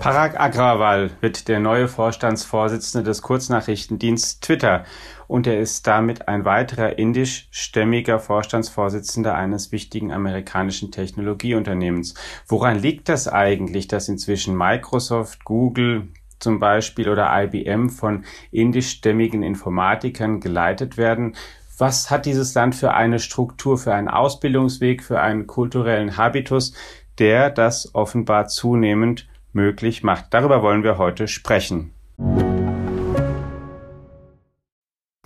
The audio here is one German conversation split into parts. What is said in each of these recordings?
Parag Agrawal wird der neue Vorstandsvorsitzende des Kurznachrichtendienst Twitter und er ist damit ein weiterer indischstämmiger Vorstandsvorsitzender eines wichtigen amerikanischen Technologieunternehmens. Woran liegt das eigentlich, dass inzwischen Microsoft, Google zum Beispiel oder IBM von indischstämmigen Informatikern geleitet werden? Was hat dieses Land für eine Struktur, für einen Ausbildungsweg, für einen kulturellen Habitus, der das offenbar zunehmend möglich macht. Darüber wollen wir heute sprechen.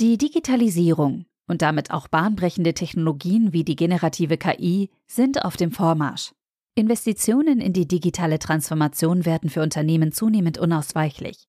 Die Digitalisierung und damit auch bahnbrechende Technologien wie die generative KI sind auf dem Vormarsch. Investitionen in die digitale Transformation werden für Unternehmen zunehmend unausweichlich.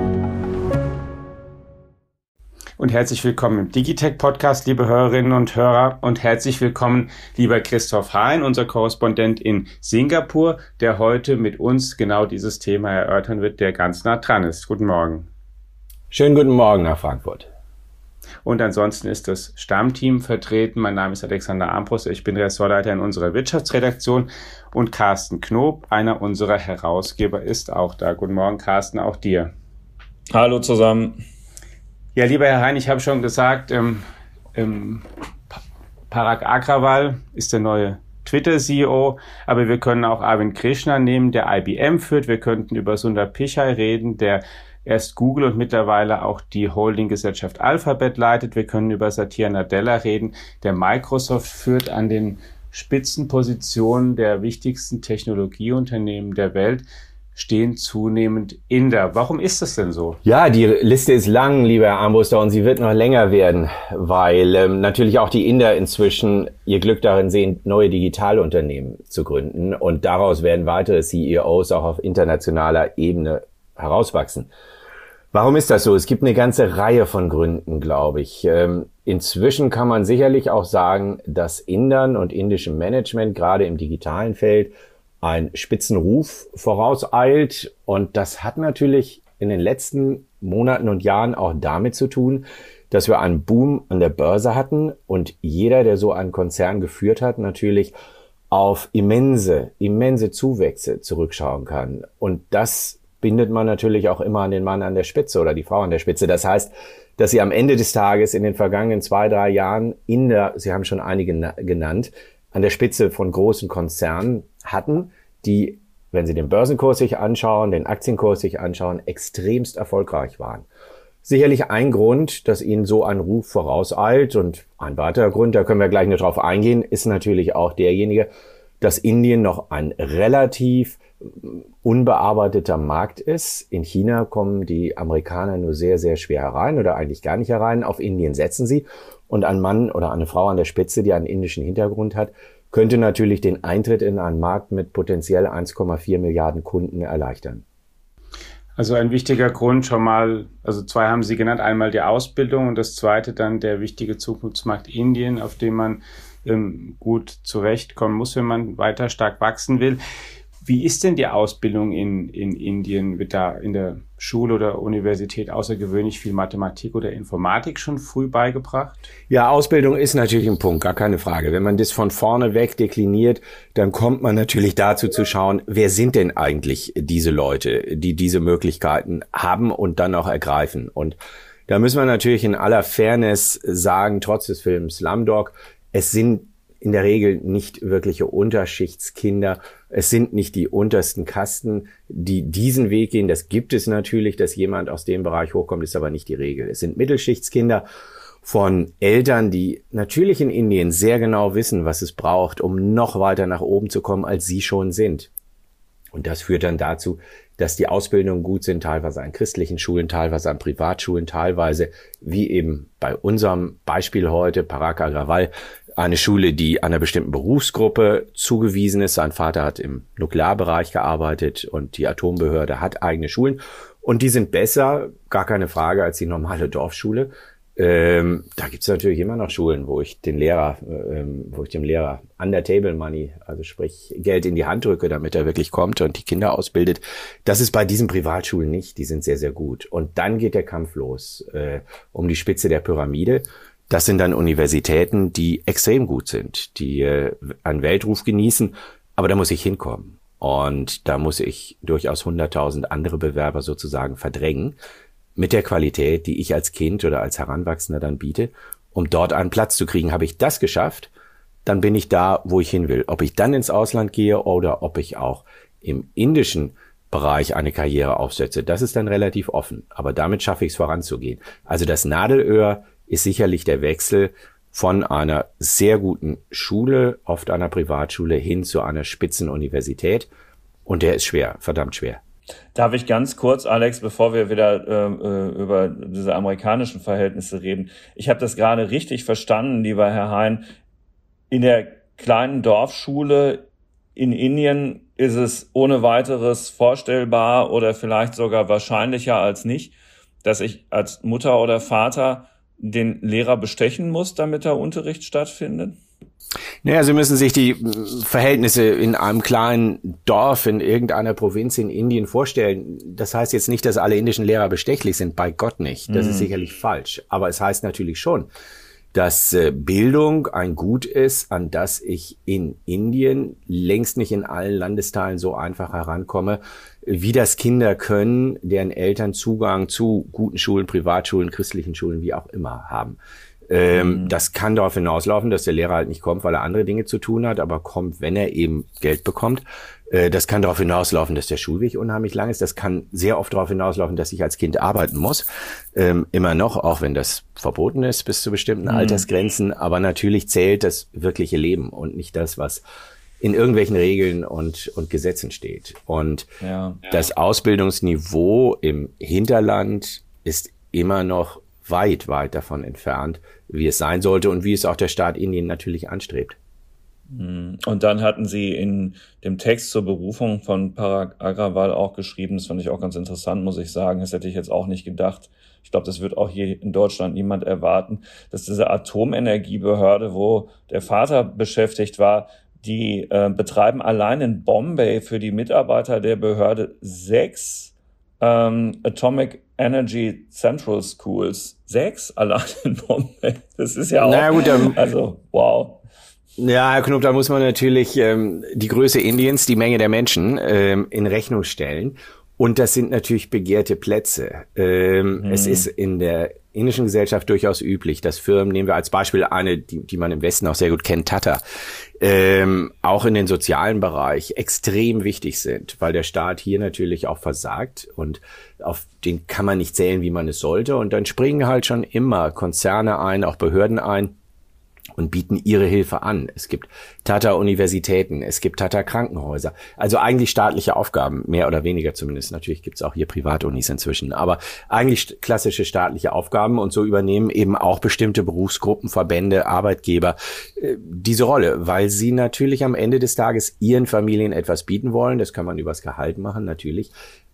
Und herzlich willkommen im Digitech Podcast, liebe Hörerinnen und Hörer. Und herzlich willkommen, lieber Christoph Hein, unser Korrespondent in Singapur, der heute mit uns genau dieses Thema erörtern wird, der ganz nah dran ist. Guten Morgen. Schönen guten Morgen nach Frankfurt. Und ansonsten ist das Stammteam vertreten. Mein Name ist Alexander Armbruster. Ich bin Ressortleiter in unserer Wirtschaftsredaktion. Und Carsten Knob, einer unserer Herausgeber, ist auch da. Guten Morgen, Carsten, auch dir. Hallo zusammen. Ja, lieber Herr Hein, ich habe schon gesagt, ähm, ähm, Parag Agrawal ist der neue Twitter-CEO, aber wir können auch Arvind Krishna nehmen, der IBM führt. Wir könnten über Sundar Pichai reden, der erst Google und mittlerweile auch die Holdinggesellschaft Alphabet leitet. Wir können über Satya Nadella reden, der Microsoft führt an den Spitzenpositionen der wichtigsten Technologieunternehmen der Welt stehen zunehmend Inder. Warum ist das denn so? Ja, die Liste ist lang, lieber Herr Armbruster, und sie wird noch länger werden, weil ähm, natürlich auch die Inder inzwischen ihr Glück darin sehen, neue Digitalunternehmen zu gründen. Und daraus werden weitere CEOs auch auf internationaler Ebene herauswachsen. Warum ist das so? Es gibt eine ganze Reihe von Gründen, glaube ich. Ähm, inzwischen kann man sicherlich auch sagen, dass Indern und indischem Management gerade im digitalen Feld ein Spitzenruf vorauseilt. Und das hat natürlich in den letzten Monaten und Jahren auch damit zu tun, dass wir einen Boom an der Börse hatten und jeder, der so einen Konzern geführt hat, natürlich auf immense, immense Zuwächse zurückschauen kann. Und das bindet man natürlich auch immer an den Mann an der Spitze oder die Frau an der Spitze. Das heißt, dass sie am Ende des Tages in den vergangenen zwei, drei Jahren in der, Sie haben schon einige genannt, an der Spitze von großen Konzernen hatten, die, wenn Sie den Börsenkurs sich anschauen, den Aktienkurs sich anschauen, extremst erfolgreich waren. Sicherlich ein Grund, dass Ihnen so ein Ruf vorauseilt und ein weiterer Grund, da können wir gleich noch drauf eingehen, ist natürlich auch derjenige, dass Indien noch ein relativ unbearbeiteter Markt ist. In China kommen die Amerikaner nur sehr, sehr schwer herein oder eigentlich gar nicht herein. Auf Indien setzen sie. Und ein Mann oder eine Frau an der Spitze, die einen indischen Hintergrund hat, könnte natürlich den Eintritt in einen Markt mit potenziell 1,4 Milliarden Kunden erleichtern. Also ein wichtiger Grund schon mal, also zwei haben Sie genannt, einmal die Ausbildung und das zweite dann der wichtige Zukunftsmarkt Indien, auf dem man ähm, gut zurechtkommen muss, wenn man weiter stark wachsen will. Wie ist denn die Ausbildung in, in Indien? Wird da in der Schule oder Universität außergewöhnlich viel Mathematik oder Informatik schon früh beigebracht? Ja, Ausbildung ist natürlich ein Punkt, gar keine Frage. Wenn man das von vorne weg dekliniert, dann kommt man natürlich dazu zu schauen, wer sind denn eigentlich diese Leute, die diese Möglichkeiten haben und dann auch ergreifen. Und da müssen wir natürlich in aller Fairness sagen, trotz des Films Slumdog, es sind in der Regel nicht wirkliche Unterschichtskinder. Es sind nicht die untersten Kasten, die diesen Weg gehen. Das gibt es natürlich, dass jemand aus dem Bereich hochkommt, ist aber nicht die Regel. Es sind Mittelschichtskinder von Eltern, die natürlich in Indien sehr genau wissen, was es braucht, um noch weiter nach oben zu kommen, als sie schon sind. Und das führt dann dazu, dass die Ausbildungen gut sind, teilweise an christlichen Schulen, teilweise an Privatschulen, teilweise, wie eben bei unserem Beispiel heute, Paraka Agrawal, eine Schule, die einer bestimmten Berufsgruppe zugewiesen ist. Sein Vater hat im Nuklearbereich gearbeitet und die Atombehörde hat eigene Schulen. Und die sind besser, gar keine Frage, als die normale Dorfschule. Ähm, da gibt es natürlich immer noch Schulen, wo ich den Lehrer, ähm, wo ich dem Lehrer under Table Money, also sprich Geld in die Hand drücke, damit er wirklich kommt und die Kinder ausbildet. Das ist bei diesen Privatschulen nicht. Die sind sehr, sehr gut. Und dann geht der Kampf los äh, um die Spitze der Pyramide. Das sind dann Universitäten, die extrem gut sind, die äh, einen Weltruf genießen. Aber da muss ich hinkommen. Und da muss ich durchaus 100.000 andere Bewerber sozusagen verdrängen mit der Qualität, die ich als Kind oder als Heranwachsender dann biete, um dort einen Platz zu kriegen. Habe ich das geschafft, dann bin ich da, wo ich hin will. Ob ich dann ins Ausland gehe oder ob ich auch im indischen Bereich eine Karriere aufsetze, das ist dann relativ offen. Aber damit schaffe ich es voranzugehen. Also das Nadelöhr ist sicherlich der Wechsel von einer sehr guten Schule, oft einer Privatschule, hin zu einer Spitzenuniversität. Und der ist schwer, verdammt schwer. Darf ich ganz kurz, Alex, bevor wir wieder äh, äh, über diese amerikanischen Verhältnisse reden? Ich habe das gerade richtig verstanden, lieber Herr Hein. In der kleinen Dorfschule in Indien ist es ohne weiteres vorstellbar oder vielleicht sogar wahrscheinlicher als nicht, dass ich als Mutter oder Vater den Lehrer bestechen muss, damit der Unterricht stattfindet? Naja, Sie müssen sich die äh, Verhältnisse in einem kleinen Dorf in irgendeiner Provinz in Indien vorstellen. Das heißt jetzt nicht, dass alle indischen Lehrer bestechlich sind, bei Gott nicht. Das mhm. ist sicherlich falsch. Aber es heißt natürlich schon, dass äh, Bildung ein Gut ist, an das ich in Indien längst nicht in allen Landesteilen so einfach herankomme, wie das Kinder können, deren Eltern Zugang zu guten Schulen, Privatschulen, christlichen Schulen, wie auch immer haben. Ähm, mhm. Das kann darauf hinauslaufen, dass der Lehrer halt nicht kommt, weil er andere Dinge zu tun hat, aber kommt, wenn er eben Geld bekommt. Äh, das kann darauf hinauslaufen, dass der Schulweg unheimlich lang ist. Das kann sehr oft darauf hinauslaufen, dass ich als Kind arbeiten muss. Ähm, immer noch, auch wenn das verboten ist bis zu bestimmten mhm. Altersgrenzen. Aber natürlich zählt das wirkliche Leben und nicht das, was in irgendwelchen Regeln und, und Gesetzen steht. Und ja. das Ausbildungsniveau im Hinterland ist immer noch weit, weit davon entfernt, wie es sein sollte und wie es auch der Staat Indien natürlich anstrebt. Hm. Und dann hatten Sie in dem Text zur Berufung von Parag Agrawal auch geschrieben, das fand ich auch ganz interessant, muss ich sagen, das hätte ich jetzt auch nicht gedacht. Ich glaube, das wird auch hier in Deutschland niemand erwarten, dass diese Atomenergiebehörde, wo der Vater beschäftigt war, die äh, betreiben allein in Bombay für die Mitarbeiter der Behörde sechs ähm, Atomic Energy Central Schools. Sechs allein in Bombay. Das ist ja auch. Na gut, dann, also wow. Ja, Herr Knob, da muss man natürlich ähm, die Größe Indiens, die Menge der Menschen ähm, in Rechnung stellen. Und das sind natürlich begehrte Plätze. Ähm, mhm. Es ist in der indischen Gesellschaft durchaus üblich, dass Firmen, nehmen wir als Beispiel eine, die, die man im Westen auch sehr gut kennt, Tata, ähm, auch in den sozialen Bereich extrem wichtig sind, weil der Staat hier natürlich auch versagt und auf den kann man nicht zählen, wie man es sollte. Und dann springen halt schon immer Konzerne ein, auch Behörden ein, und bieten ihre Hilfe an. Es gibt Tata-Universitäten, es gibt Tata-Krankenhäuser. Also eigentlich staatliche Aufgaben, mehr oder weniger zumindest. Natürlich gibt es auch hier Privatunis inzwischen, aber eigentlich klassische staatliche Aufgaben und so übernehmen eben auch bestimmte Berufsgruppen, Verbände, Arbeitgeber äh, diese Rolle, weil sie natürlich am Ende des Tages ihren Familien etwas bieten wollen. Das kann man übers Gehalt machen, natürlich.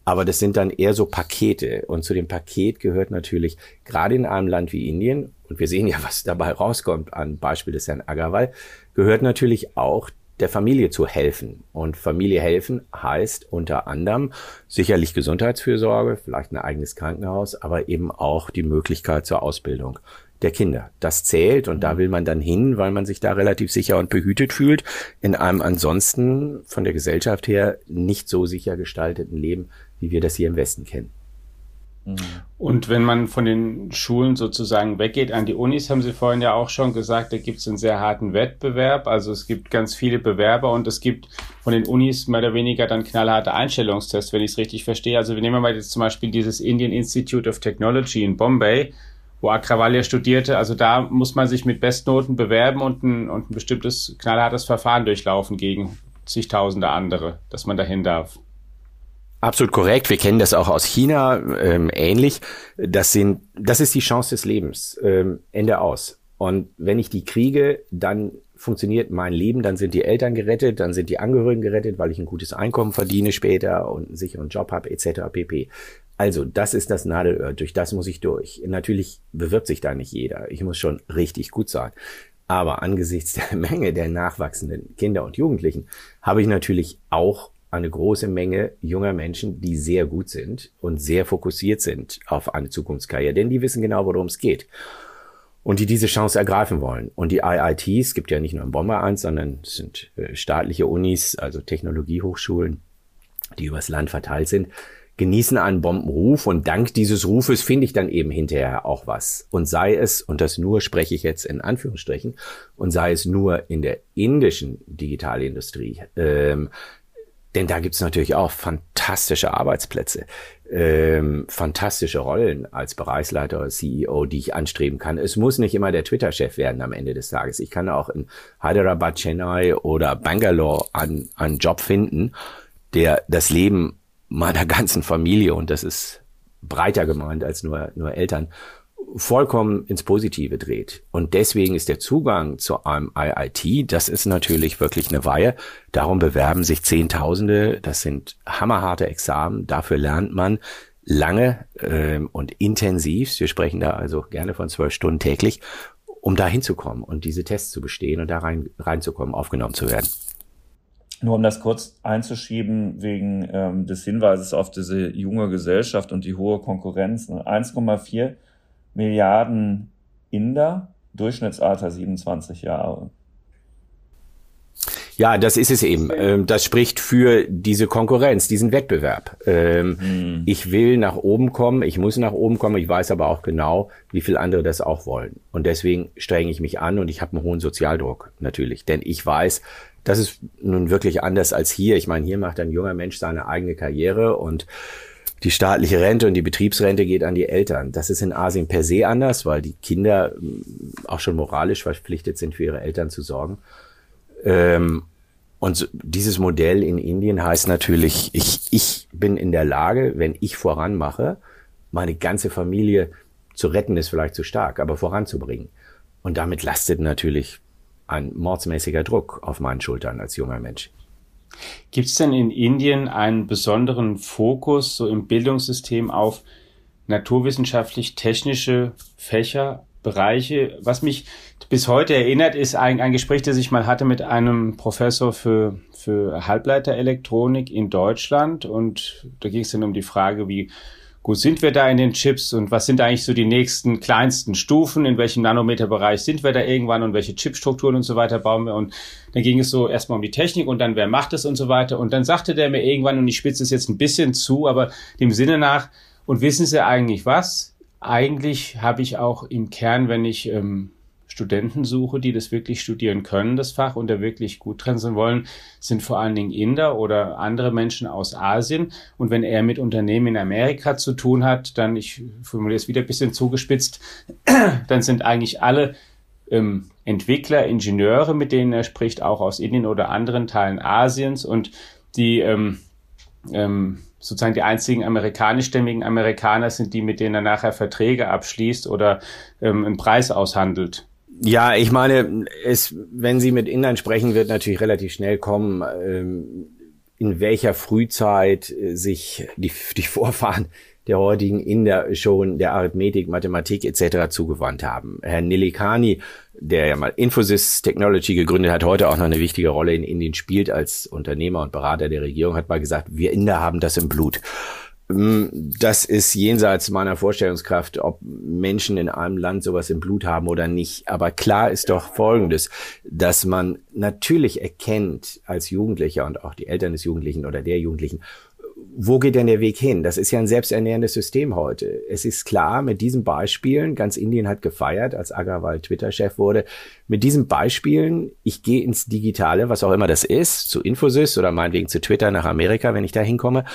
Aber das sind dann eher so Pakete. Und zu dem Paket gehört natürlich gerade in einem Land wie Indien, und wir sehen ja, was dabei rauskommt an Beispiel des Herrn Agarwal, gehört natürlich auch der Familie zu helfen. Und Familie helfen heißt unter anderem sicherlich Gesundheitsfürsorge, vielleicht ein eigenes Krankenhaus, aber eben auch die Möglichkeit zur Ausbildung der Kinder. Das zählt und da will man dann hin, weil man sich da relativ sicher und behütet fühlt, in einem ansonsten von der Gesellschaft her nicht so sicher gestalteten Leben, wie wir das hier im Westen kennen. Mhm. Und wenn man von den Schulen sozusagen weggeht an die Unis, haben Sie vorhin ja auch schon gesagt, da gibt es einen sehr harten Wettbewerb. Also es gibt ganz viele Bewerber und es gibt von den Unis mehr oder weniger dann knallharte Einstellungstests, wenn ich es richtig verstehe. Also wir nehmen mal jetzt zum Beispiel dieses Indian Institute of Technology in Bombay, wo Akravalya studierte. Also da muss man sich mit Bestnoten bewerben und ein, und ein bestimmtes knallhartes Verfahren durchlaufen gegen zigtausende andere, dass man dahin darf. Absolut korrekt. Wir kennen das auch aus China ähm, ähnlich. Das sind, das ist die Chance des Lebens. Ähm, Ende aus. Und wenn ich die kriege, dann funktioniert mein Leben, dann sind die Eltern gerettet, dann sind die Angehörigen gerettet, weil ich ein gutes Einkommen verdiene später und einen sicheren Job habe, etc. pp. Also, das ist das Nadelöhr, durch das muss ich durch. Natürlich bewirbt sich da nicht jeder. Ich muss schon richtig gut sein. Aber angesichts der Menge der nachwachsenden Kinder und Jugendlichen habe ich natürlich auch eine große Menge junger Menschen, die sehr gut sind und sehr fokussiert sind auf eine Zukunftskarriere, denn die wissen genau, worum es geht und die diese Chance ergreifen wollen. Und die IITs, gibt ja nicht nur in Bomber eins, sondern es sind äh, staatliche Unis, also Technologiehochschulen, die übers Land verteilt sind, genießen einen Bombenruf und dank dieses Rufes finde ich dann eben hinterher auch was. Und sei es, und das nur spreche ich jetzt in Anführungsstrichen, und sei es nur in der indischen Digitalindustrie, ähm, denn da gibt's natürlich auch fantastische Arbeitsplätze, ähm, fantastische Rollen als Bereichsleiter oder CEO, die ich anstreben kann. Es muss nicht immer der Twitter-Chef werden am Ende des Tages. Ich kann auch in Hyderabad, Chennai oder Bangalore einen, einen Job finden, der das Leben meiner ganzen Familie, und das ist breiter gemeint als nur, nur Eltern, vollkommen ins Positive dreht. Und deswegen ist der Zugang zu einem IIT, das ist natürlich wirklich eine Weihe. Darum bewerben sich Zehntausende. Das sind hammerharte Examen. Dafür lernt man lange ähm, und intensiv. Wir sprechen da also gerne von zwölf Stunden täglich, um da hinzukommen und diese Tests zu bestehen und da rein, reinzukommen, aufgenommen zu werden. Nur um das kurz einzuschieben, wegen ähm, des Hinweises auf diese junge Gesellschaft und die hohe Konkurrenz. 1,4 ne? Milliarden Inder, Durchschnittsalter 27 Jahre. Ja, das ist es eben. Ähm, das spricht für diese Konkurrenz, diesen Wettbewerb. Hm. Ich will nach oben kommen, ich muss nach oben kommen, ich weiß aber auch genau, wie viel andere das auch wollen. Und deswegen strenge ich mich an und ich habe einen hohen Sozialdruck natürlich. Denn ich weiß, das ist nun wirklich anders als hier. Ich meine, hier macht ein junger Mensch seine eigene Karriere und die staatliche Rente und die Betriebsrente geht an die Eltern. Das ist in Asien per se anders, weil die Kinder mm, auch schon moralisch verpflichtet sind, für ihre Eltern zu sorgen. Ähm, und dieses Modell in Indien heißt natürlich, ich, ich bin in der Lage, wenn ich voranmache, meine ganze Familie zu retten, ist vielleicht zu stark, aber voranzubringen. Und damit lastet natürlich ein mordsmäßiger Druck auf meinen Schultern als junger Mensch. Gibt es denn in Indien einen besonderen Fokus so im Bildungssystem auf naturwissenschaftlich-technische Fächer, Bereiche? Was mich bis heute erinnert, ist ein, ein Gespräch, das ich mal hatte mit einem Professor für, für Halbleiterelektronik in Deutschland. Und da ging es dann um die Frage, wie gut sind wir da in den Chips und was sind eigentlich so die nächsten kleinsten Stufen, in welchem Nanometerbereich sind wir da irgendwann und welche Chipstrukturen und so weiter bauen wir? Und dann ging es so erstmal um die Technik und dann wer macht es und so weiter. Und dann sagte der mir irgendwann und ich spitze es jetzt ein bisschen zu, aber dem Sinne nach und wissen Sie eigentlich was? Eigentlich habe ich auch im Kern, wenn ich ähm, Studenten suche, die das wirklich studieren können, das Fach, und da wirklich gut drin sein wollen, sind vor allen Dingen Inder oder andere Menschen aus Asien. Und wenn er mit Unternehmen in Amerika zu tun hat, dann, ich formuliere es wieder ein bisschen zugespitzt, dann sind eigentlich alle ähm, Entwickler, Ingenieure, mit denen er spricht, auch aus Indien oder anderen Teilen Asiens und die ähm, ähm, sozusagen die einzigen amerikanischstämmigen Amerikaner sind die, mit denen er nachher Verträge abschließt oder ähm, einen Preis aushandelt. Ja, ich meine, es, wenn Sie mit Indern sprechen, wird natürlich relativ schnell kommen, ähm, in welcher Frühzeit äh, sich die, die Vorfahren der heutigen Inder schon der Arithmetik, Mathematik etc. zugewandt haben. Herr Nilikani, der ja mal Infosys Technology gegründet hat, heute auch noch eine wichtige Rolle in Indien spielt als Unternehmer und Berater der Regierung, hat mal gesagt, wir Inder haben das im Blut. Hm, das ist jenseits meiner Vorstellungskraft, ob Menschen in einem Land sowas im Blut haben oder nicht. Aber klar ist doch Folgendes, dass man natürlich erkennt als Jugendlicher und auch die Eltern des Jugendlichen oder der Jugendlichen, wo geht denn der Weg hin? Das ist ja ein selbsternährendes System heute. Es ist klar, mit diesen Beispielen, ganz Indien hat gefeiert, als Agarwal Twitter-Chef wurde, mit diesen Beispielen, ich gehe ins Digitale, was auch immer das ist, zu Infosys oder meinetwegen zu Twitter nach Amerika, wenn ich da hinkomme,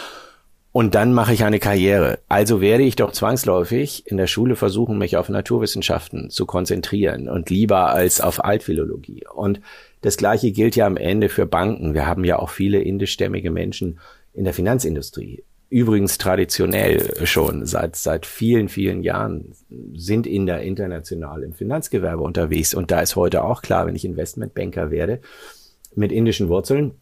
und dann mache ich eine Karriere. Also werde ich doch zwangsläufig in der Schule versuchen, mich auf Naturwissenschaften zu konzentrieren und lieber als auf Altphilologie. Und das Gleiche gilt ja am Ende für Banken. Wir haben ja auch viele indischstämmige Menschen in der Finanzindustrie. übrigens traditionell schon seit, seit vielen, vielen Jahren sind Inder international im Finanzgewerbe unterwegs. Und da ist heute auch klar, wenn ich Investmentbanker werde mit indischen Wurzeln,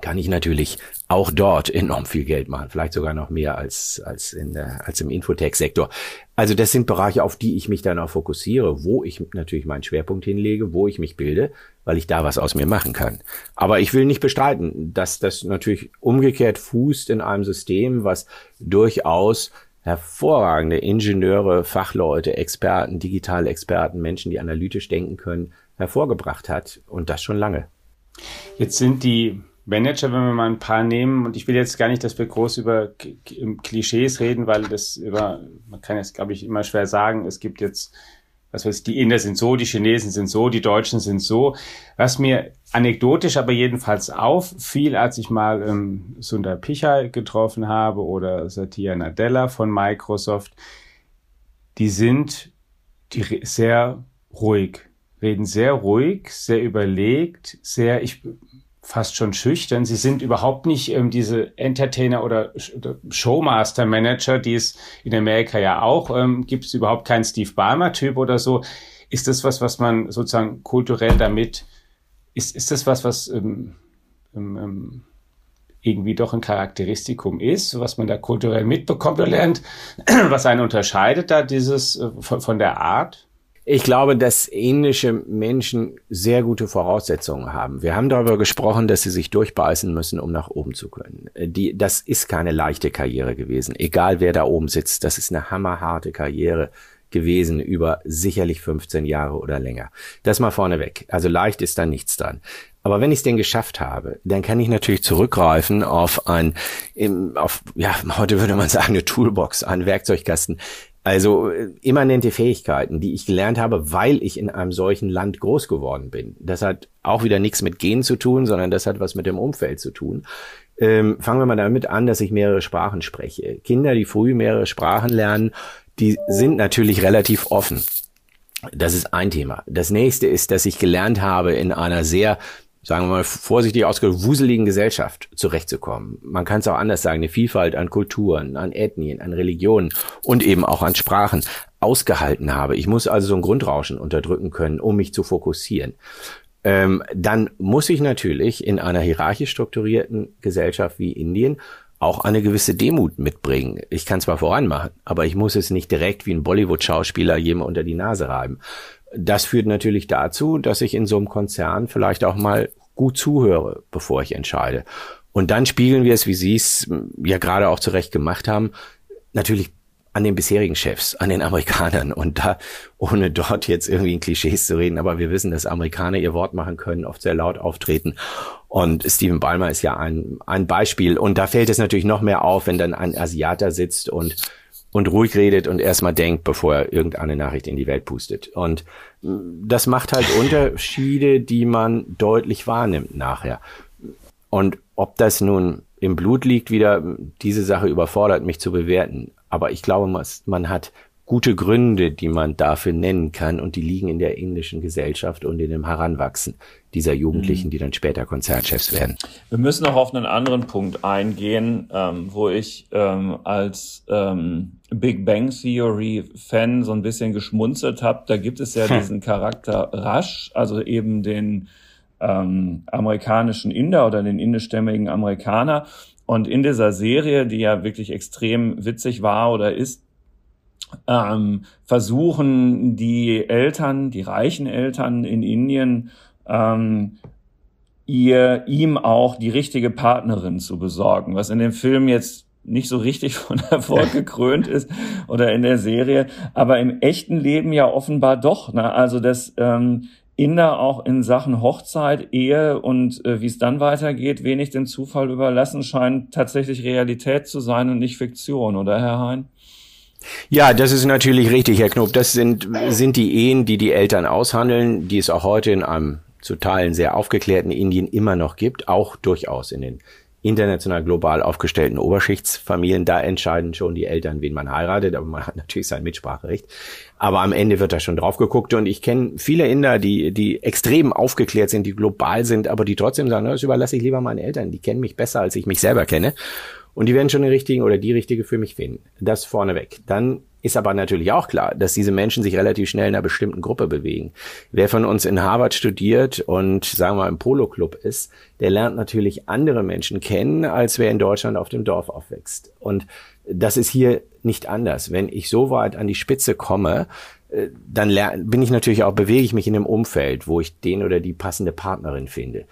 kann ich natürlich auch dort enorm viel Geld machen, vielleicht sogar noch mehr als, als, in der, als im Infotech-Sektor. Also das sind Bereiche, auf die ich mich dann auch fokussiere, wo ich natürlich meinen Schwerpunkt hinlege, wo ich mich bilde, weil ich da was aus mir machen kann. Aber ich will nicht bestreiten, dass das natürlich umgekehrt fußt in einem System, was durchaus hervorragende Ingenieure, Fachleute, Experten, Digitalexperten, Menschen, die analytisch denken können, hervorgebracht hat und das schon lange. Jetzt sind die Manager, wenn wir mal ein paar nehmen, und ich will jetzt gar nicht, dass wir groß über Klischees reden, weil das über, man kann jetzt, glaube ich, immer schwer sagen, es gibt jetzt, was weiß ich, die Inder sind so, die Chinesen sind so, die Deutschen sind so. Was mir anekdotisch aber jedenfalls auffiel, als ich mal ähm, Sundar Pichai getroffen habe oder Satya Nadella von Microsoft, die sind die sehr ruhig, reden sehr ruhig, sehr überlegt, sehr, ich fast schon schüchtern. Sie sind überhaupt nicht ähm, diese Entertainer oder, Showmaster-Manager, die es in Amerika ja auch ähm, gibt. Es überhaupt keinen Steve Ballmer-Typ oder so. Ist das was, was man sozusagen kulturell damit, ist, ist das was, was ähm, ähm, ähm irgendwie doch ein Charakteristikum ist, was man da kulturell mitbekommt oder lernt, was einen unterscheidet da dieses äh, von, von der Art? Ich glaube, dass indische Menschen sehr gute Voraussetzungen haben. Wir haben darüber gesprochen, dass sie sich durchbeißen müssen, um nach oben zu können. Die, das ist keine leichte Karriere gewesen. Egal wer da oben sitzt, das ist eine hammerharte Karriere gewesen über sicherlich 15 Jahre oder länger. Das mal vorneweg. Also leicht ist da nichts dran. Aber wenn ich es denn geschafft habe, dann kann ich natürlich zurückgreifen auf ein, auf, ja, heute würde man sagen, eine Toolbox, einen Werkzeugkasten, also äh, immanente Fähigkeiten, die ich gelernt habe, weil ich in einem solchen Land groß geworden bin. Das hat auch wieder nichts mit Gen zu tun, sondern das hat was mit dem Umfeld zu tun. Ähm, fangen wir mal damit an, dass ich mehrere Sprachen spreche. Kinder, die früh mehrere Sprachen lernen, die sind natürlich relativ offen. Das ist ein Thema. Das nächste ist, dass ich gelernt habe, in einer sehr sagen wir mal vorsichtig ausgedrückt, wuseligen Gesellschaft zurechtzukommen. Man kann es auch anders sagen, eine Vielfalt an Kulturen, an Ethnien, an Religionen und eben auch an Sprachen ausgehalten habe. Ich muss also so ein Grundrauschen unterdrücken können, um mich zu fokussieren. Ähm, dann muss ich natürlich in einer hierarchisch strukturierten Gesellschaft wie Indien auch eine gewisse Demut mitbringen. Ich kann zwar voranmachen, aber ich muss es nicht direkt wie ein Bollywood-Schauspieler jedem unter die Nase reiben, das führt natürlich dazu, dass ich in so einem Konzern vielleicht auch mal gut zuhöre, bevor ich entscheide. Und dann spiegeln wir es, wie Sie es ja gerade auch zurecht gemacht haben, natürlich an den bisherigen Chefs, an den Amerikanern und da, ohne dort jetzt irgendwie in Klischees zu reden, aber wir wissen, dass Amerikaner ihr Wort machen können, oft sehr laut auftreten. Und Steven Ballmer ist ja ein, ein Beispiel. Und da fällt es natürlich noch mehr auf, wenn dann ein Asiater sitzt und und ruhig redet und erstmal denkt, bevor er irgendeine Nachricht in die Welt pustet. Und das macht halt Unterschiede, die man deutlich wahrnimmt nachher. Und ob das nun im Blut liegt, wieder diese Sache überfordert mich zu bewerten. Aber ich glaube, man hat gute Gründe, die man dafür nennen kann und die liegen in der indischen Gesellschaft und in dem Heranwachsen dieser Jugendlichen, mhm. die dann später Konzernchefs werden. Wir müssen noch auf einen anderen Punkt eingehen, ähm, wo ich ähm, als ähm, Big Bang Theory Fan so ein bisschen geschmunzelt habe. Da gibt es ja hm. diesen Charakter Rush, also eben den ähm, amerikanischen Inder oder den indischstämmigen Amerikaner. Und in dieser Serie, die ja wirklich extrem witzig war oder ist, ähm, versuchen die Eltern, die reichen Eltern in Indien, ähm, ihr ihm auch die richtige Partnerin zu besorgen, was in dem Film jetzt nicht so richtig von Erfolg gekrönt ist oder in der Serie, aber im echten Leben ja offenbar doch. Ne? Also dass ähm, Inder auch in Sachen Hochzeit, Ehe und äh, wie es dann weitergeht, wenig den Zufall überlassen, scheint tatsächlich Realität zu sein und nicht Fiktion, oder Herr Hein? Ja, das ist natürlich richtig, Herr Knob. Das sind, sind die Ehen, die die Eltern aushandeln, die es auch heute in einem zu Teilen sehr aufgeklärten Indien immer noch gibt, auch durchaus in den international global aufgestellten Oberschichtsfamilien. Da entscheiden schon die Eltern, wen man heiratet, aber man hat natürlich sein Mitspracherecht. Aber am Ende wird da schon drauf geguckt und ich kenne viele Inder, die, die extrem aufgeklärt sind, die global sind, aber die trotzdem sagen, das überlasse ich lieber meinen Eltern, die kennen mich besser, als ich mich selber kenne. Und die werden schon den richtigen oder die richtige für mich finden. Das vorneweg. Dann ist aber natürlich auch klar, dass diese Menschen sich relativ schnell in einer bestimmten Gruppe bewegen. Wer von uns in Harvard studiert und sagen wir mal im Polo-Club ist, der lernt natürlich andere Menschen kennen, als wer in Deutschland auf dem Dorf aufwächst. Und das ist hier nicht anders. Wenn ich so weit an die Spitze komme, äh, dann bin ich natürlich auch, bewege ich mich in einem Umfeld, wo ich den oder die passende Partnerin finde.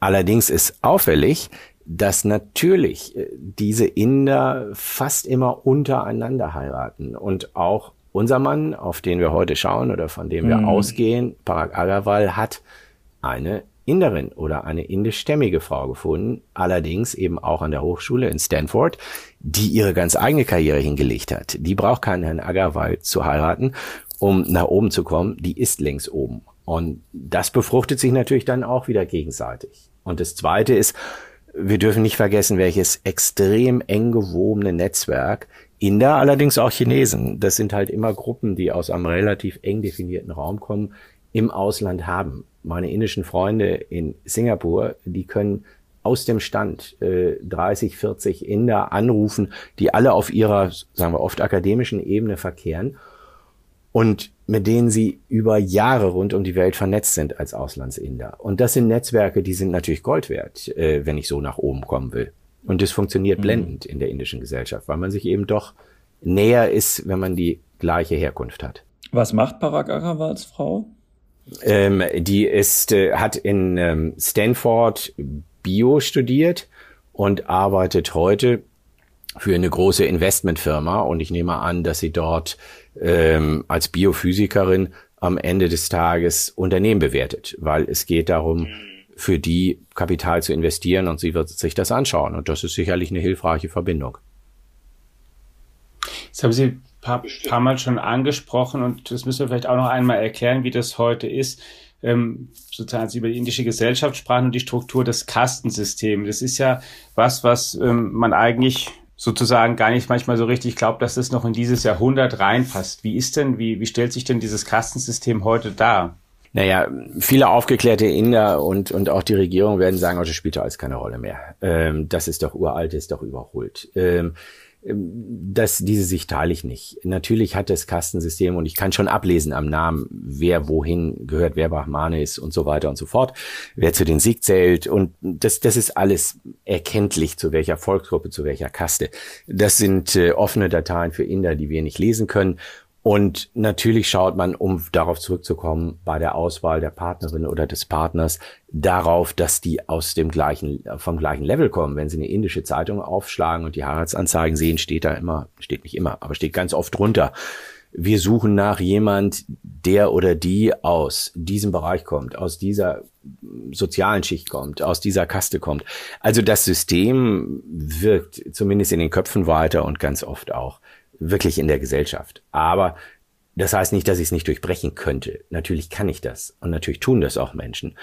Allerdings ist auffällig, dass natürlich äh, diese Inder fast immer untereinander heiraten und auch unser Mann, auf den wir heute schauen oder von dem wir mhm. ausgehen, Parag Agarwal, hat eine Inderin oder eine indischstämmige Frau gefunden, allerdings eben auch an der Hochschule in Stanford, die ihre ganz eigene Karriere hingelegt hat. Die braucht keinen Herrn Agarwal zu heiraten, um nach oben zu kommen, die ist längst oben. Und das befruchtet sich natürlich dann auch wieder gegenseitig. Und das Zweite ist, wir dürfen nicht vergessen, welches extrem eng gewobene Netzwerk Inder, allerdings auch Chinesen, das sind halt immer Gruppen, die aus einem relativ eng definierten Raum kommen, im Ausland haben. Meine indischen Freunde in Singapur, die können aus dem Stand äh, 30, 40 Inder anrufen, die alle auf ihrer, sagen wir, oft akademischen Ebene verkehren und mit denen sie über Jahre rund um die Welt vernetzt sind als Auslandsinder. Und das sind Netzwerke, die sind natürlich Gold wert, äh, wenn ich so nach oben kommen will. Und das funktioniert mhm. blendend in der indischen Gesellschaft, weil man sich eben doch näher ist, wenn man die gleiche Herkunft hat. Was macht Parag Agrawals Frau? Ähm, die ist, äh, hat in ähm, Stanford Bio studiert und arbeitet heute für eine große Investmentfirma. Und ich nehme an, dass sie dort ähm, als Biophysikerin am Ende des Tages Unternehmen bewertet, weil es geht darum, für die Kapital zu investieren und sie wird sich das anschauen. Und das ist sicherlich eine hilfreiche Verbindung. Jetzt haben Sie paar, paar Mal schon angesprochen und das müssen wir vielleicht auch noch einmal erklären, wie das heute ist. Ähm, sozusagen als über die indische Gesellschaft sprachen und die Struktur des Kastensystems. Das ist ja was, was ähm, man eigentlich sozusagen gar nicht manchmal so richtig glaubt, dass das noch in dieses Jahrhundert reinpasst. Wie ist denn, wie, wie stellt sich denn dieses Kastensystem heute dar? Naja, viele aufgeklärte Inder und, und auch die Regierung werden sagen, oh, das spielt doch alles keine Rolle mehr. Ähm, das ist doch uralt, ist doch überholt. Ähm, das, diese Sicht teile ich nicht. Natürlich hat das Kastensystem und ich kann schon ablesen am Namen, wer wohin gehört, wer Brahmane ist und so weiter und so fort, wer zu den Sieg zählt und das, das ist alles erkenntlich, zu welcher Volksgruppe, zu welcher Kaste. Das sind äh, offene Dateien für Inder, die wir nicht lesen können und natürlich schaut man, um darauf zurückzukommen, bei der Auswahl der Partnerin oder des Partners darauf, dass die aus dem gleichen, vom gleichen Level kommen. Wenn Sie eine indische Zeitung aufschlagen und die Heiratsanzeigen sehen, steht da immer, steht nicht immer, aber steht ganz oft drunter. Wir suchen nach jemand, der oder die aus diesem Bereich kommt, aus dieser sozialen Schicht kommt, aus dieser Kaste kommt. Also das System wirkt zumindest in den Köpfen weiter und ganz oft auch wirklich in der Gesellschaft. Aber das heißt nicht, dass ich es nicht durchbrechen könnte. Natürlich kann ich das und natürlich tun das auch Menschen.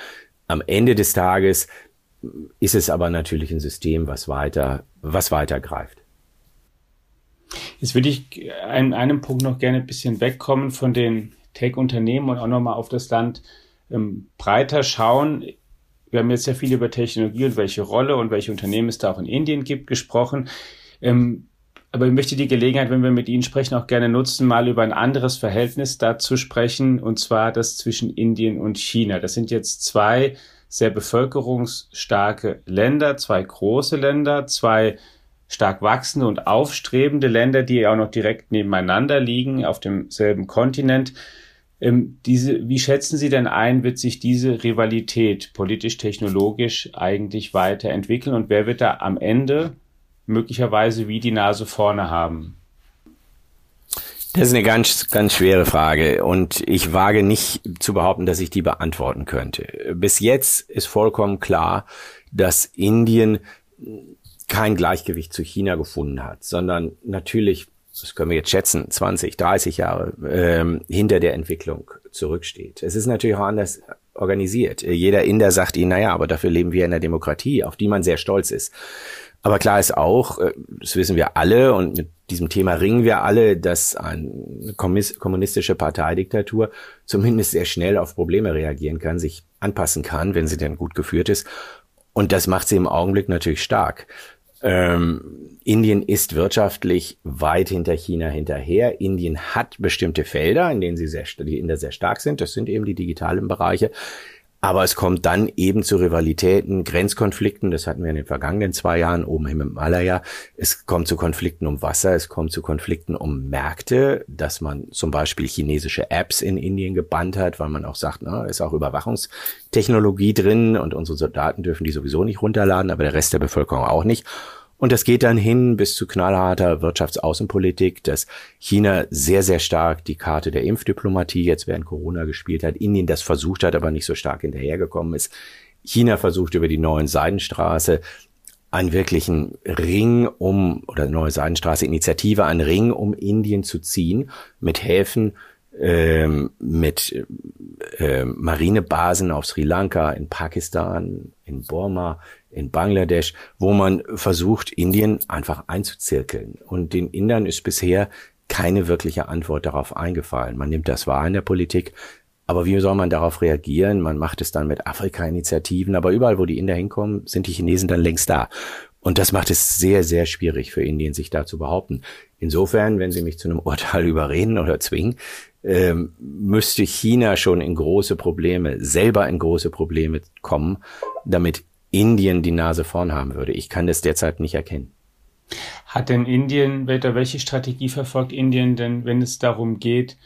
Am Ende des Tages ist es aber natürlich ein System, was weiter, was weiter greift. Jetzt würde ich an einem Punkt noch gerne ein bisschen wegkommen von den Tech-Unternehmen und auch nochmal auf das Land ähm, breiter schauen. Wir haben jetzt sehr viel über Technologie und welche Rolle und welche Unternehmen es da auch in Indien gibt gesprochen. Ähm, aber ich möchte die Gelegenheit, wenn wir mit Ihnen sprechen, auch gerne nutzen, mal über ein anderes Verhältnis dazu sprechen, und zwar das zwischen Indien und China. Das sind jetzt zwei sehr bevölkerungsstarke Länder, zwei große Länder, zwei stark wachsende und aufstrebende Länder, die auch noch direkt nebeneinander liegen auf demselben Kontinent. Ähm, diese, wie schätzen Sie denn ein, wird sich diese Rivalität politisch-technologisch eigentlich weiterentwickeln und wer wird da am Ende möglicherweise wie die Nase vorne haben? Das ist eine ganz, ganz schwere Frage und ich wage nicht zu behaupten, dass ich die beantworten könnte. Bis jetzt ist vollkommen klar, dass Indien kein Gleichgewicht zu China gefunden hat, sondern natürlich, das können wir jetzt schätzen, 20, 30 Jahre ähm, hinter der Entwicklung zurücksteht. Es ist natürlich auch anders organisiert. Jeder Inder sagt ihnen, naja, aber dafür leben wir in einer Demokratie, auf die man sehr stolz ist. Aber klar ist auch, äh, das wissen wir alle und mit diesem Thema ringen wir alle, dass eine kommunistische Parteidiktatur zumindest sehr schnell auf Probleme reagieren kann, sich anpassen kann, wenn sie denn gut geführt ist. Und das macht sie im Augenblick natürlich stark. Ähm, Indien ist wirtschaftlich weit hinter China hinterher. Indien hat bestimmte Felder, in denen sie sehr, die Inder sehr stark sind. Das sind eben die digitalen Bereiche. Aber es kommt dann eben zu Rivalitäten, Grenzkonflikten. Das hatten wir in den vergangenen zwei Jahren oben im Himalaya. Es kommt zu Konflikten um Wasser. Es kommt zu Konflikten um Märkte, dass man zum Beispiel chinesische Apps in Indien gebannt hat, weil man auch sagt, na, ist auch Überwachungstechnologie drin und unsere Soldaten dürfen die sowieso nicht runterladen, aber der Rest der Bevölkerung auch nicht. Und das geht dann hin bis zu knallharter Wirtschaftsaußenpolitik, dass China sehr, sehr stark die Karte der Impfdiplomatie jetzt während Corona gespielt hat, Indien das versucht hat, aber nicht so stark hinterhergekommen ist. China versucht über die neuen Seidenstraße einen wirklichen Ring um, oder neue Seidenstraße Initiative, einen Ring um Indien zu ziehen mit Häfen, ähm, mit äh, Marinebasen auf Sri Lanka, in Pakistan, in Burma, in Bangladesch, wo man versucht, Indien einfach einzuzirkeln. Und den Indern ist bisher keine wirkliche Antwort darauf eingefallen. Man nimmt das wahr in der Politik, aber wie soll man darauf reagieren? Man macht es dann mit Afrika-Initiativen, aber überall, wo die Inder hinkommen, sind die Chinesen dann längst da. Und das macht es sehr, sehr schwierig für Indien, sich da zu behaupten. Insofern, wenn Sie mich zu einem Urteil überreden oder zwingen, ähm, müsste China schon in große Probleme, selber in große Probleme kommen, damit Indien die Nase vorn haben würde. Ich kann das derzeit nicht erkennen. Hat denn Indien, welche Strategie verfolgt Indien denn, wenn es darum geht,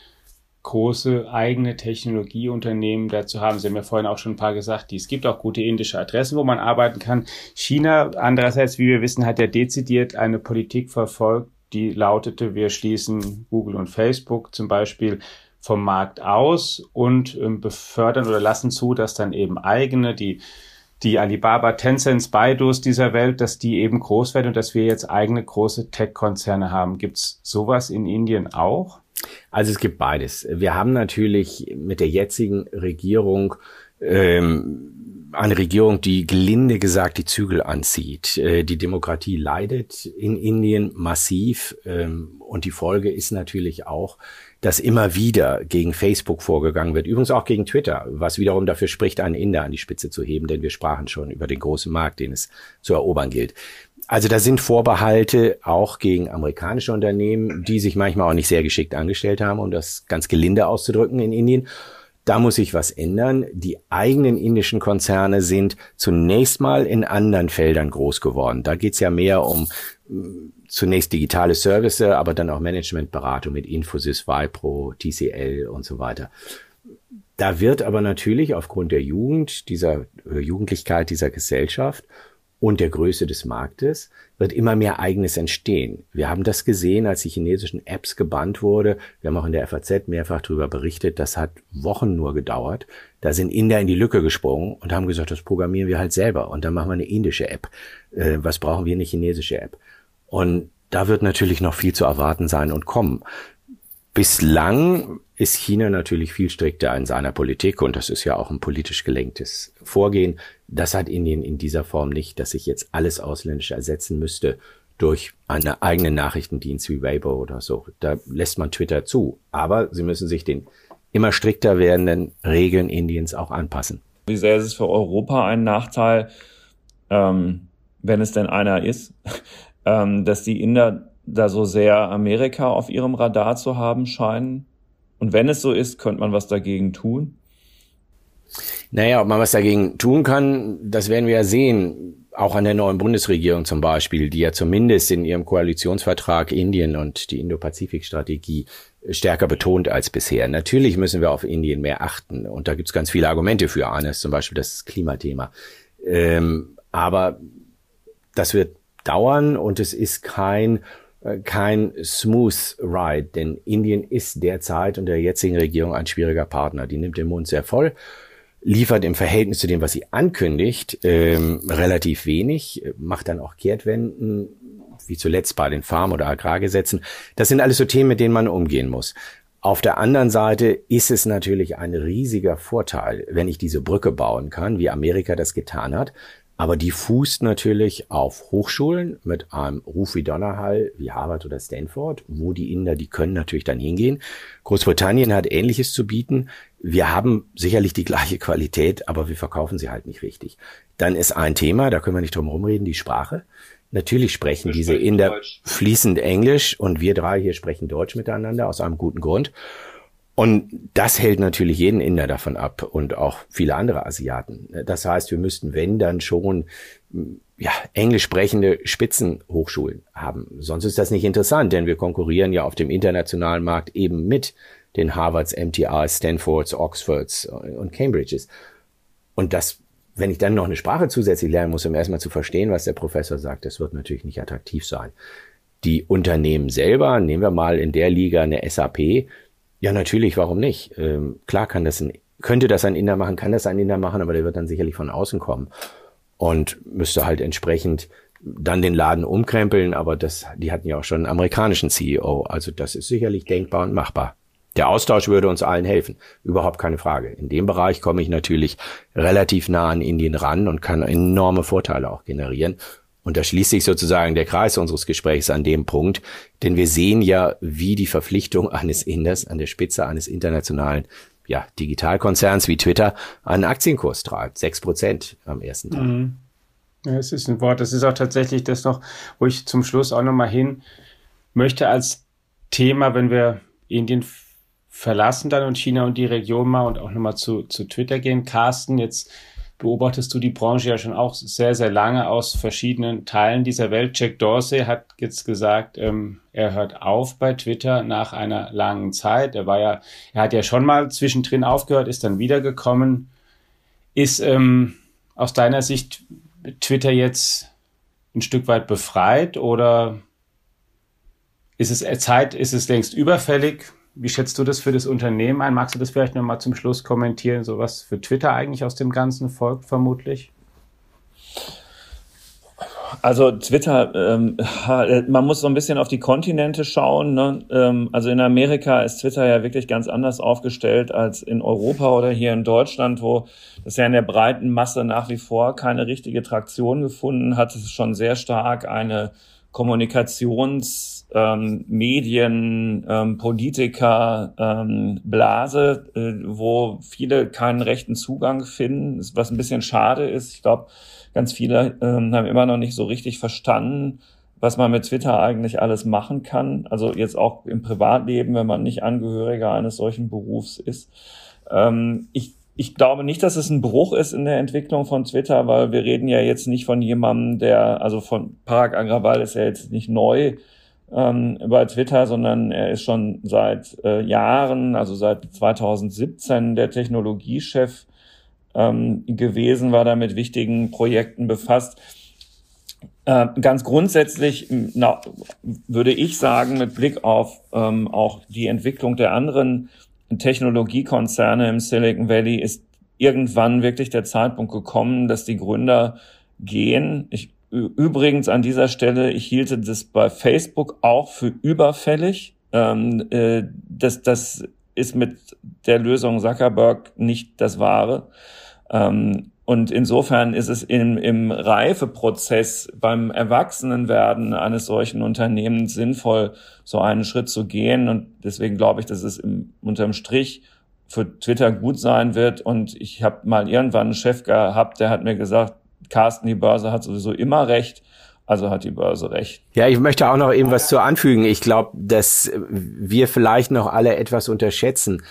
große eigene Technologieunternehmen dazu haben. Sie haben ja vorhin auch schon ein paar gesagt, die, es gibt auch gute indische Adressen, wo man arbeiten kann. China, andererseits, wie wir wissen, hat ja dezidiert eine Politik verfolgt, die lautete, wir schließen Google und Facebook zum Beispiel vom Markt aus und ähm, befördern oder lassen zu, dass dann eben eigene, die die Alibaba, Tencent, Baidus dieser Welt, dass die eben groß werden und dass wir jetzt eigene große Tech-Konzerne haben. Gibt's sowas in Indien auch? Also es gibt beides. Wir haben natürlich mit der jetzigen Regierung ähm, eine Regierung, die gelinde gesagt die Zügel anzieht. Äh, die Demokratie leidet in Indien massiv ähm, und die Folge ist natürlich auch, dass immer wieder gegen Facebook vorgegangen wird, übrigens auch gegen Twitter, was wiederum dafür spricht, einen Inder an die Spitze zu heben, denn wir sprachen schon über den großen Markt, den es zu erobern gilt. Also da sind Vorbehalte auch gegen amerikanische Unternehmen, die sich manchmal auch nicht sehr geschickt angestellt haben, um das ganz gelinde auszudrücken in Indien. Da muss sich was ändern. Die eigenen indischen Konzerne sind zunächst mal in anderen Feldern groß geworden. Da geht's ja mehr um zunächst digitale Services, aber dann auch Managementberatung mit Infosys, Vipro, TCL und so weiter. Da wird aber natürlich aufgrund der Jugend, dieser äh, Jugendlichkeit dieser Gesellschaft und der Größe des Marktes wird immer mehr eigenes entstehen. Wir haben das gesehen, als die chinesischen Apps gebannt wurde. Wir haben auch in der FAZ mehrfach darüber berichtet. Das hat Wochen nur gedauert. Da sind Inder in die Lücke gesprungen und haben gesagt, das programmieren wir halt selber. Und dann machen wir eine indische App. Äh, was brauchen wir eine chinesische App? Und da wird natürlich noch viel zu erwarten sein und kommen. Bislang ist China natürlich viel strikter in seiner Politik und das ist ja auch ein politisch gelenktes Vorgehen. Das hat Indien in dieser Form nicht, dass sich jetzt alles ausländisch ersetzen müsste durch einen eigenen Nachrichtendienst wie Weibo oder so. Da lässt man Twitter zu. Aber sie müssen sich den immer strikter werdenden Regeln Indiens auch anpassen. Wie sehr ist es für Europa ein Nachteil, ähm, wenn es denn einer ist, ähm, dass die Inder da so sehr Amerika auf ihrem Radar zu haben scheinen? Und wenn es so ist, könnte man was dagegen tun? Naja, ob man was dagegen tun kann, das werden wir ja sehen. Auch an der neuen Bundesregierung zum Beispiel, die ja zumindest in ihrem Koalitionsvertrag Indien und die Indo-Pazifik-Strategie stärker betont als bisher. Natürlich müssen wir auf Indien mehr achten. Und da gibt es ganz viele Argumente für. Eines zum Beispiel das Klimathema. Ähm, aber das wird dauern und es ist kein äh, kein smooth ride, denn Indien ist derzeit unter der jetzigen Regierung ein schwieriger Partner. Die nimmt den Mund sehr voll, liefert im Verhältnis zu dem, was sie ankündigt, ähm, relativ wenig, macht dann auch Kehrtwenden, wie zuletzt bei den Farm- oder Agrargesetzen. Das sind alles so Themen, mit denen man umgehen muss. Auf der anderen Seite ist es natürlich ein riesiger Vorteil, wenn ich diese Brücke bauen kann, wie Amerika das getan hat, Aber die fußt natürlich auf Hochschulen mit einem Ruf wie Donnerhall, wie Harvard oder Stanford, wo die Inder, die können natürlich dann hingehen. Großbritannien hat Ähnliches zu bieten. Wir haben sicherlich die gleiche Qualität, aber wir verkaufen sie halt nicht richtig. Dann ist ein Thema, da können wir nicht drum rumreden, die Sprache. Natürlich sprechen diese Inder Deutsch. fließend Englisch und wir drei hier sprechen Deutsch miteinander aus einem guten Grund. Und das hält natürlich jeden Inder davon ab und auch viele andere Asiaten. Das heißt, wir müssten, wenn dann schon, ja, englisch sprechende Spitzenhochschulen haben. Sonst ist das nicht interessant, denn wir konkurrieren ja auf dem internationalen Markt eben mit den Harvards, MTIs, Stanfords, Oxfords und Cambridges. Und das, wenn ich dann noch eine Sprache zusätzlich lernen muss, um erstmal zu verstehen, was der Professor sagt, das wird natürlich nicht attraktiv sein. Die Unternehmen selber, nehmen wir mal in der Liga eine SAP, ja, natürlich, warum nicht? Ähm, klar kann das ein, könnte das ein Inder machen, kann das ein Inder machen, aber der wird dann sicherlich von außen kommen und müsste halt entsprechend dann den Laden umkrempeln, aber das, die hatten ja auch schon einen amerikanischen CEO, also das ist sicherlich denkbar und machbar. Der Austausch würde uns allen helfen, überhaupt keine Frage. In dem Bereich komme ich natürlich relativ nah an Indien ran und kann enorme Vorteile auch generieren. Und da schließt sich sozusagen der Kreis unseres Gesprächs an dem Punkt, denn wir sehen ja, wie die Verpflichtung eines Inders an der Spitze eines internationalen ja, Digitalkonzerns wie Twitter einen Aktienkurs treibt. Sechs Prozent am ersten Tag. Mhm. Ja, es ist ein Wort. Das ist auch tatsächlich das noch, wo ich zum Schluss auch nochmal hin möchte als Thema, wenn wir Indien verlassen dann und China und die Region mal und auch nochmal zu, zu Twitter gehen. Carsten, jetzt beobachtest du die Branche ja schon auch sehr, sehr lange aus verschiedenen Teilen dieser Welt. Jack Dorsey hat jetzt gesagt, ähm, er hört auf bei Twitter nach einer langen Zeit. Er war ja, er hat ja schon mal zwischendrin aufgehört, ist dann wiedergekommen. Ist ähm, aus deiner Sicht Twitter jetzt ein Stück weit befreit oder ist es Zeit, ist es längst überfällig? Wie schätzt du das für das Unternehmen ein? Magst du das vielleicht nochmal zum Schluss kommentieren, so was für Twitter eigentlich aus dem Ganzen folgt, vermutlich? Also Twitter, ähm, man muss so ein bisschen auf die Kontinente schauen. Ne? Ähm, also in Amerika ist Twitter ja wirklich ganz anders aufgestellt als in Europa oder hier in Deutschland, wo das ja in der breiten Masse nach wie vor keine richtige Traktion gefunden hat. Es ist schon sehr stark eine Kommunikations- ähm, Medien, ähm, Politiker, ähm, Blase, äh, wo viele keinen rechten Zugang finden, was ein bisschen schade ist. Ich glaube, ganz viele ähm, haben immer noch nicht so richtig verstanden, was man mit Twitter eigentlich alles machen kann. Also jetzt auch im Privatleben, wenn man nicht Angehöriger eines solchen Berufs ist. Ähm, ich ich glaube nicht, dass es ein Bruch ist in der Entwicklung von Twitter, weil wir reden ja jetzt nicht von jemandem, der, also von Parag Agrawal ist ja jetzt nicht neu, ähm, bei Twitter, sondern er ist schon seit äh, Jahren, also seit 2017, der Technologiechef ähm, gewesen, war da mit wichtigen Projekten befasst. Äh, ganz grundsätzlich na, würde ich sagen, mit Blick auf ähm, auch die Entwicklung der anderen Technologiekonzerne im Silicon Valley ist irgendwann wirklich der Zeitpunkt gekommen, dass die Gründer gehen. Ich Übrigens an dieser Stelle, ich hielte das bei Facebook auch für überfällig. Ähm, äh, das, das ist mit der Lösung Zuckerberg nicht das Wahre. Ähm, und insofern ist es im, im Reifeprozess beim Erwachsenenwerden eines solchen Unternehmens sinnvoll, so einen Schritt zu gehen. Und deswegen glaube ich, dass es im, unterm Strich für Twitter gut sein wird. Und ich habe mal irgendwann einen Chef gehabt, der hat mir gesagt, Carsten, die Börse hat sowieso immer recht. Also hat die Börse recht. Ja, ich möchte auch noch eben was zu anfügen. Ich glaube, dass wir vielleicht noch alle etwas unterschätzen,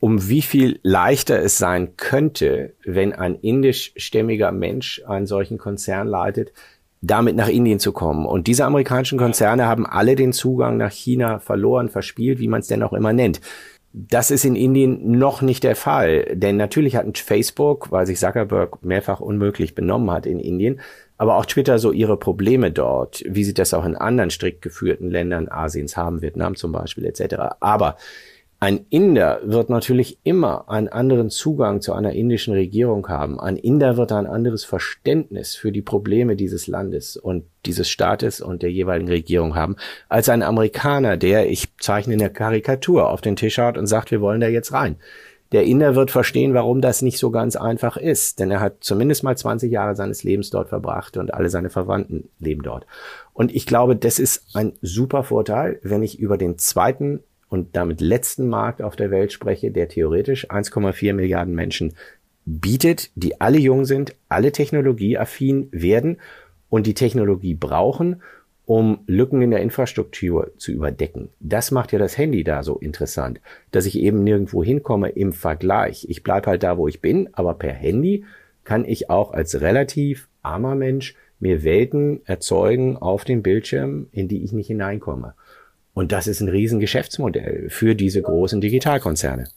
um wie viel leichter es sein könnte, wenn ein indischstämmiger Mensch einen solchen Konzern leitet, damit nach Indien zu kommen. Und diese amerikanischen Konzerne haben alle den Zugang nach China verloren, verspielt, wie man es denn auch immer nennt. Das ist in Indien noch nicht der Fall, denn natürlich hat Facebook, weil sich Zuckerberg mehrfach unmöglich benommen hat in Indien, aber auch Twitter so ihre Probleme dort, wie sie das auch in anderen strikt geführten Ländern Asiens haben, Vietnam zum Beispiel etc. Aber ein Inder wird natürlich immer einen anderen Zugang zu einer indischen Regierung haben. Ein Inder wird ein anderes Verständnis für die Probleme dieses Landes und dieses Staates und der jeweiligen Regierung haben, als ein Amerikaner, der, ich zeichne eine Karikatur, auf den Tisch haut und sagt, wir wollen da jetzt rein. Der Inder wird verstehen, warum das nicht so ganz einfach ist, denn er hat zumindest mal 20 Jahre seines Lebens dort verbracht und alle seine Verwandten leben dort. Und ich glaube, das ist ein super Vorteil, wenn ich über den zweiten und damit letzten Markt auf der Welt spreche, der theoretisch 1,4 Milliarden Menschen bietet, die alle jung sind, alle technologieaffin werden und die Technologie brauchen um Lücken in der Infrastruktur zu überdecken. Das macht ja das Handy da so interessant, dass ich eben nirgendwo hinkomme im Vergleich. Ich bleibe halt da, wo ich bin, aber per Handy kann ich auch als relativ armer Mensch mir Welten erzeugen auf dem Bildschirm, in die ich nicht hineinkomme. Und das ist ein Riesengeschäftsmodell für diese großen Digitalkonzerne.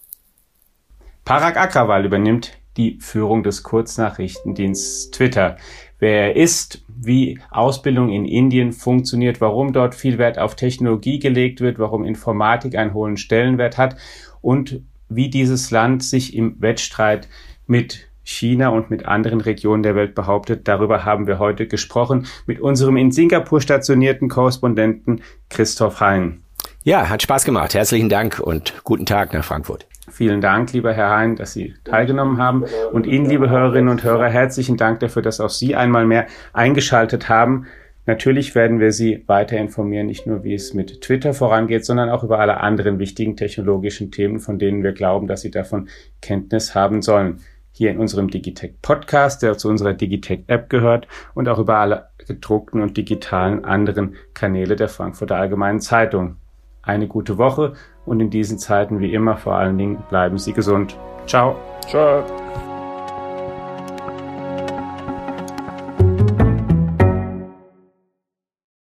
Parag Agrawal übernimmt die Führung des Kurznachrichtendienstes Twitter wer er ist, wie Ausbildung in Indien funktioniert, warum dort viel Wert auf Technologie gelegt wird, warum Informatik einen hohen Stellenwert hat und wie dieses Land sich im Wettstreit mit China und mit anderen Regionen der Welt behauptet. Darüber haben wir heute gesprochen mit unserem in Singapur stationierten Korrespondenten Christoph Hein. Ja, hat Spaß gemacht. Herzlichen Dank und guten Tag nach Frankfurt. Vielen Dank, lieber Herr Hein, dass Sie teilgenommen haben. Und Ihnen, liebe Hörerinnen und Hörer, herzlichen Dank dafür, dass auch Sie einmal mehr eingeschaltet haben. Natürlich werden wir Sie weiter informieren, nicht nur wie es mit Twitter vorangeht, sondern auch über alle anderen wichtigen technologischen Themen, von denen wir glauben, dass Sie davon Kenntnis haben sollen. Hier in unserem Digitech Podcast, der zu unserer Digitech App gehört und auch über alle gedruckten und digitalen anderen Kanäle der Frankfurter Allgemeinen Zeitung eine gute Woche und in diesen Zeiten wie immer vor allen Dingen bleiben Sie gesund. Ciao. Ciao.